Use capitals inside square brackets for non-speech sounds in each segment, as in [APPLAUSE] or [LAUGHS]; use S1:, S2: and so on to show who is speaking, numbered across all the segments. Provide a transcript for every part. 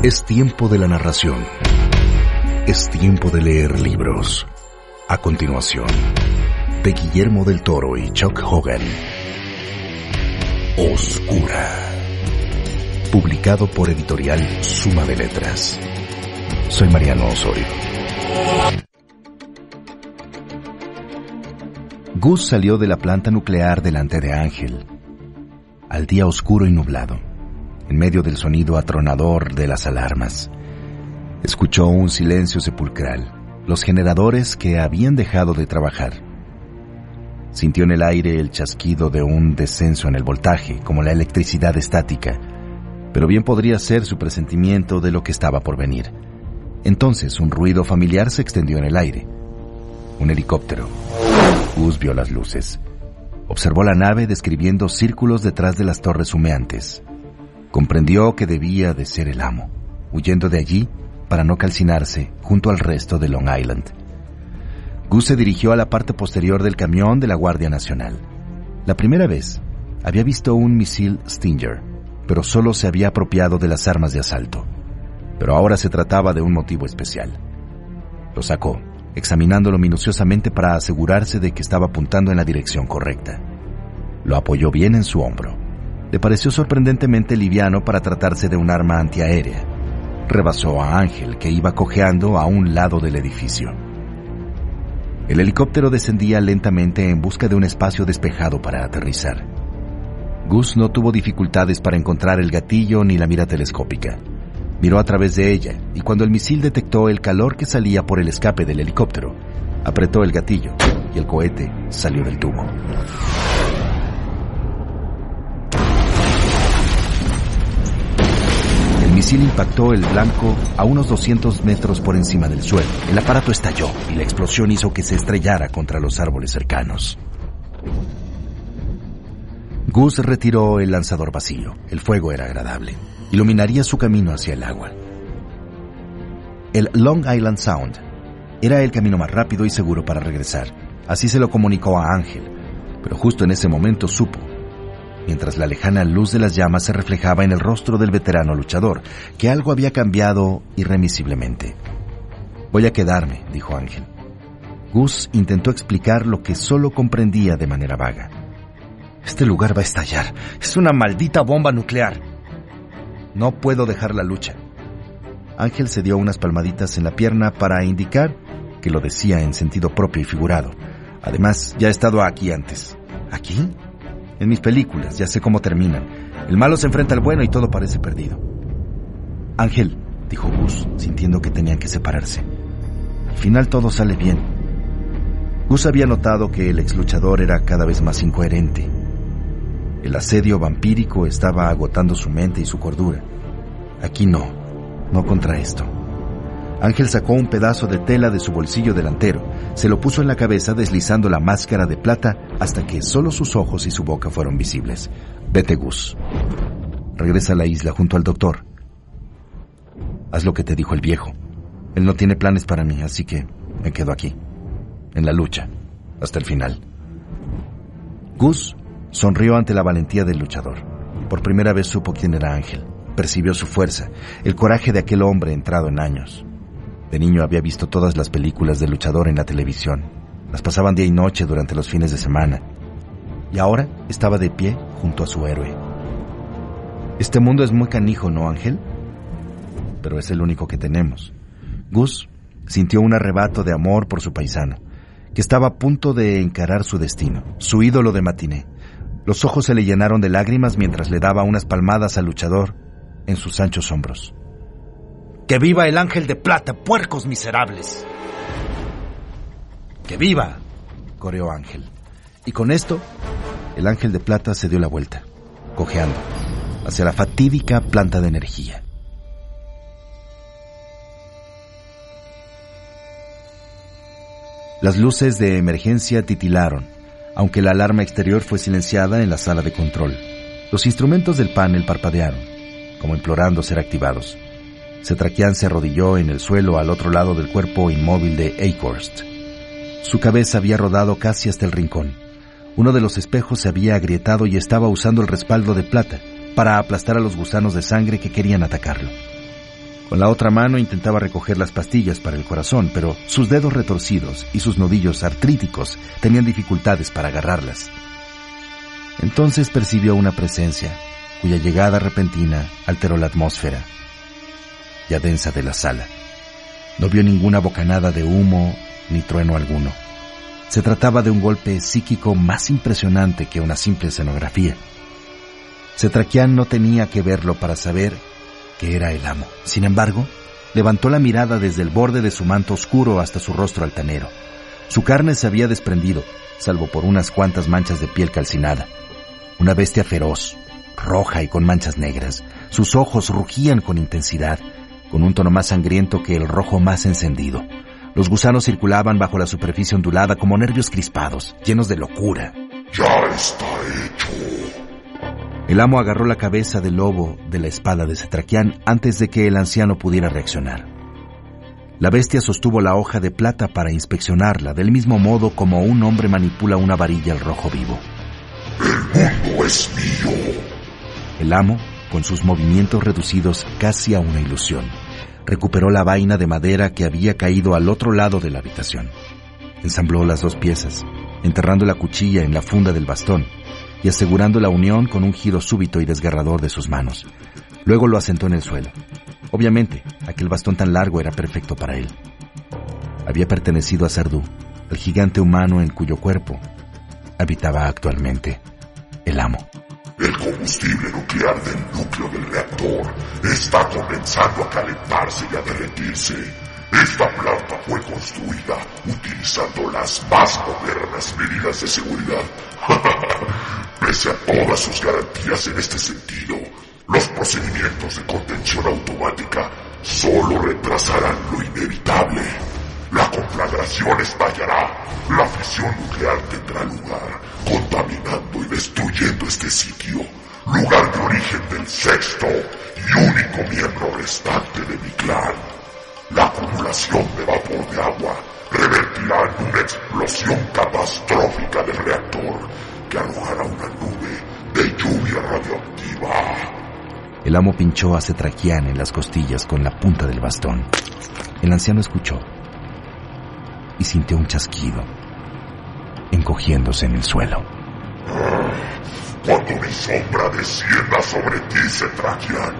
S1: Es tiempo de la narración. Es tiempo de leer libros. A continuación, de Guillermo del Toro y Chuck Hogan. Oscura. Publicado por editorial Suma de Letras. Soy Mariano Osorio. Gus salió de la planta nuclear delante de Ángel, al día oscuro y nublado en medio del sonido atronador de las alarmas. Escuchó un silencio sepulcral, los generadores que habían dejado de trabajar. Sintió en el aire el chasquido de un descenso en el voltaje, como la electricidad estática, pero bien podría ser su presentimiento de lo que estaba por venir. Entonces un ruido familiar se extendió en el aire. Un helicóptero. Gus vio las luces. Observó la nave describiendo círculos detrás de las torres humeantes. Comprendió que debía de ser el amo, huyendo de allí para no calcinarse junto al resto de Long Island. Gus se dirigió a la parte posterior del camión de la Guardia Nacional. La primera vez había visto un misil Stinger, pero solo se había apropiado de las armas de asalto. Pero ahora se trataba de un motivo especial. Lo sacó, examinándolo minuciosamente para asegurarse de que estaba apuntando en la dirección correcta. Lo apoyó bien en su hombro le pareció sorprendentemente liviano para tratarse de un arma antiaérea. Rebasó a Ángel, que iba cojeando a un lado del edificio. El helicóptero descendía lentamente en busca de un espacio despejado para aterrizar. Gus no tuvo dificultades para encontrar el gatillo ni la mira telescópica. Miró a través de ella y cuando el misil detectó el calor que salía por el escape del helicóptero, apretó el gatillo y el cohete salió del tubo. Misil impactó el blanco a unos 200 metros por encima del suelo. El aparato estalló y la explosión hizo que se estrellara contra los árboles cercanos. Gus retiró el lanzador vacío. El fuego era agradable. Iluminaría su camino hacia el agua. El Long Island Sound era el camino más rápido y seguro para regresar. Así se lo comunicó a Ángel, pero justo en ese momento supo mientras la lejana luz de las llamas se reflejaba en el rostro del veterano luchador, que algo había cambiado irremisiblemente. Voy a quedarme, dijo Ángel. Gus intentó explicar lo que solo comprendía de manera vaga. Este lugar va a estallar. Es una maldita bomba nuclear. No puedo dejar la lucha. Ángel se dio unas palmaditas en la pierna para indicar que lo decía en sentido propio y figurado. Además, ya he estado aquí antes. ¿Aquí? En mis películas, ya sé cómo terminan. El malo se enfrenta al bueno y todo parece perdido. Ángel, dijo Gus, sintiendo que tenían que separarse. Al final todo sale bien. Gus había notado que el ex luchador era cada vez más incoherente. El asedio vampírico estaba agotando su mente y su cordura. Aquí no, no contra esto. Ángel sacó un pedazo de tela de su bolsillo delantero, se lo puso en la cabeza deslizando la máscara de plata hasta que solo sus ojos y su boca fueron visibles. Vete, Gus. Regresa a la isla junto al doctor. Haz lo que te dijo el viejo. Él no tiene planes para mí, así que me quedo aquí, en la lucha, hasta el final. Gus sonrió ante la valentía del luchador. Por primera vez supo quién era Ángel. Percibió su fuerza, el coraje de aquel hombre entrado en años. De niño había visto todas las películas de luchador en la televisión. Las pasaban día y noche durante los fines de semana. Y ahora estaba de pie junto a su héroe. Este mundo es muy canijo, ¿no, Ángel? Pero es el único que tenemos. Gus sintió un arrebato de amor por su paisano, que estaba a punto de encarar su destino, su ídolo de matiné. Los ojos se le llenaron de lágrimas mientras le daba unas palmadas al luchador en sus anchos hombros. Que viva el ángel de plata, puercos miserables. Que viva, coreó Ángel. Y con esto, el ángel de plata se dio la vuelta, cojeando, hacia la fatídica planta de energía. Las luces de emergencia titilaron, aunque la alarma exterior fue silenciada en la sala de control. Los instrumentos del panel parpadearon, como implorando ser activados. Setraquian se arrodilló en el suelo al otro lado del cuerpo inmóvil de Acorst. Su cabeza había rodado casi hasta el rincón. Uno de los espejos se había agrietado y estaba usando el respaldo de plata para aplastar a los gusanos de sangre que querían atacarlo. Con la otra mano intentaba recoger las pastillas para el corazón, pero sus dedos retorcidos y sus nudillos artríticos tenían dificultades para agarrarlas. Entonces percibió una presencia, cuya llegada repentina alteró la atmósfera ya densa de la sala. No vio ninguna bocanada de humo ni trueno alguno. Se trataba de un golpe psíquico más impresionante que una simple escenografía. Cetraquián no tenía que verlo para saber que era el amo. Sin embargo, levantó la mirada desde el borde de su manto oscuro hasta su rostro altanero. Su carne se había desprendido, salvo por unas cuantas manchas de piel calcinada. Una bestia feroz, roja y con manchas negras. Sus ojos rugían con intensidad, con un tono más sangriento que el rojo más encendido. Los gusanos circulaban bajo la superficie ondulada como nervios crispados, llenos de locura.
S2: Ya está hecho.
S1: El amo agarró la cabeza del lobo de la espada de Cetraquián antes de que el anciano pudiera reaccionar. La bestia sostuvo la hoja de plata para inspeccionarla, del mismo modo como un hombre manipula una varilla al rojo vivo.
S2: El mundo es mío.
S1: El amo con sus movimientos reducidos casi a una ilusión. Recuperó la vaina de madera que había caído al otro lado de la habitación. Ensambló las dos piezas, enterrando la cuchilla en la funda del bastón y asegurando la unión con un giro súbito y desgarrador de sus manos. Luego lo asentó en el suelo. Obviamente, aquel bastón tan largo era perfecto para él. Había pertenecido a Sardú, el gigante humano en cuyo cuerpo habitaba actualmente el amo.
S2: El combustible nuclear del núcleo del reactor está comenzando a calentarse y a derretirse. Esta planta fue construida utilizando las más modernas medidas de seguridad. [LAUGHS] Pese a todas sus garantías en este sentido, los procedimientos de contención automática solo retrasarán lo inevitable. La conflagración estallará, la fisión nuclear tendrá lugar, contaminando y destruyendo este sitio, lugar de origen del sexto y único miembro restante de mi clan. La acumulación de vapor de agua revertirá en una explosión catastrófica del reactor que arrojará una nube de lluvia radioactiva.
S1: El amo pinchó a Cetraquián en las costillas con la punta del bastón. El anciano escuchó y sintió un chasquido, encogiéndose en el suelo.
S2: Cuando mi sombra descienda sobre ti, Cetraquian,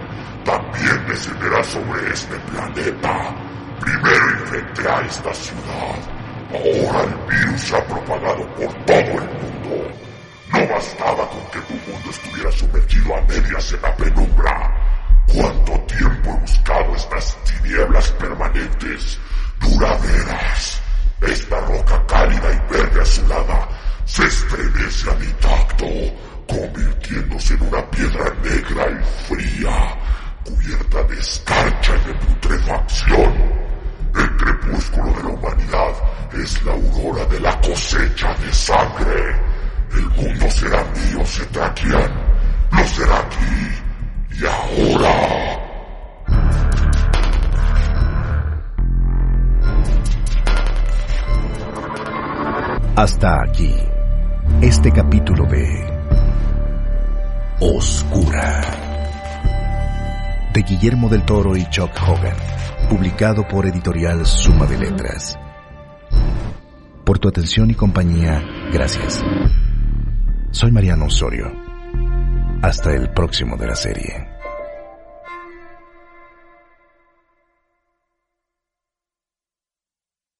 S2: también descenderá sobre este planeta. Primero infecté a esta ciudad. Ahora el virus se ha propagado por todo el mundo. No bastaba con que tu mundo estuviera sumergido a medias en la penumbra. ¿Cuánto tiempo he buscado estas tinieblas permanentes, duraderas? Esta roca cálida y verde azulada se estremece a mi tacto, convirtiéndose en una piedra negra y fría, cubierta de escarcha y de putrefacción. El crepúsculo de la humanidad es la aurora de la cosecha de sangre. El mundo será mío, Cetraquian. Lo será aquí y ahora.
S1: Hasta aquí, este capítulo de Oscura de Guillermo del Toro y Chuck Hogan, publicado por editorial Suma de Letras. Por tu atención y compañía, gracias. Soy Mariano Osorio. Hasta el próximo de la serie.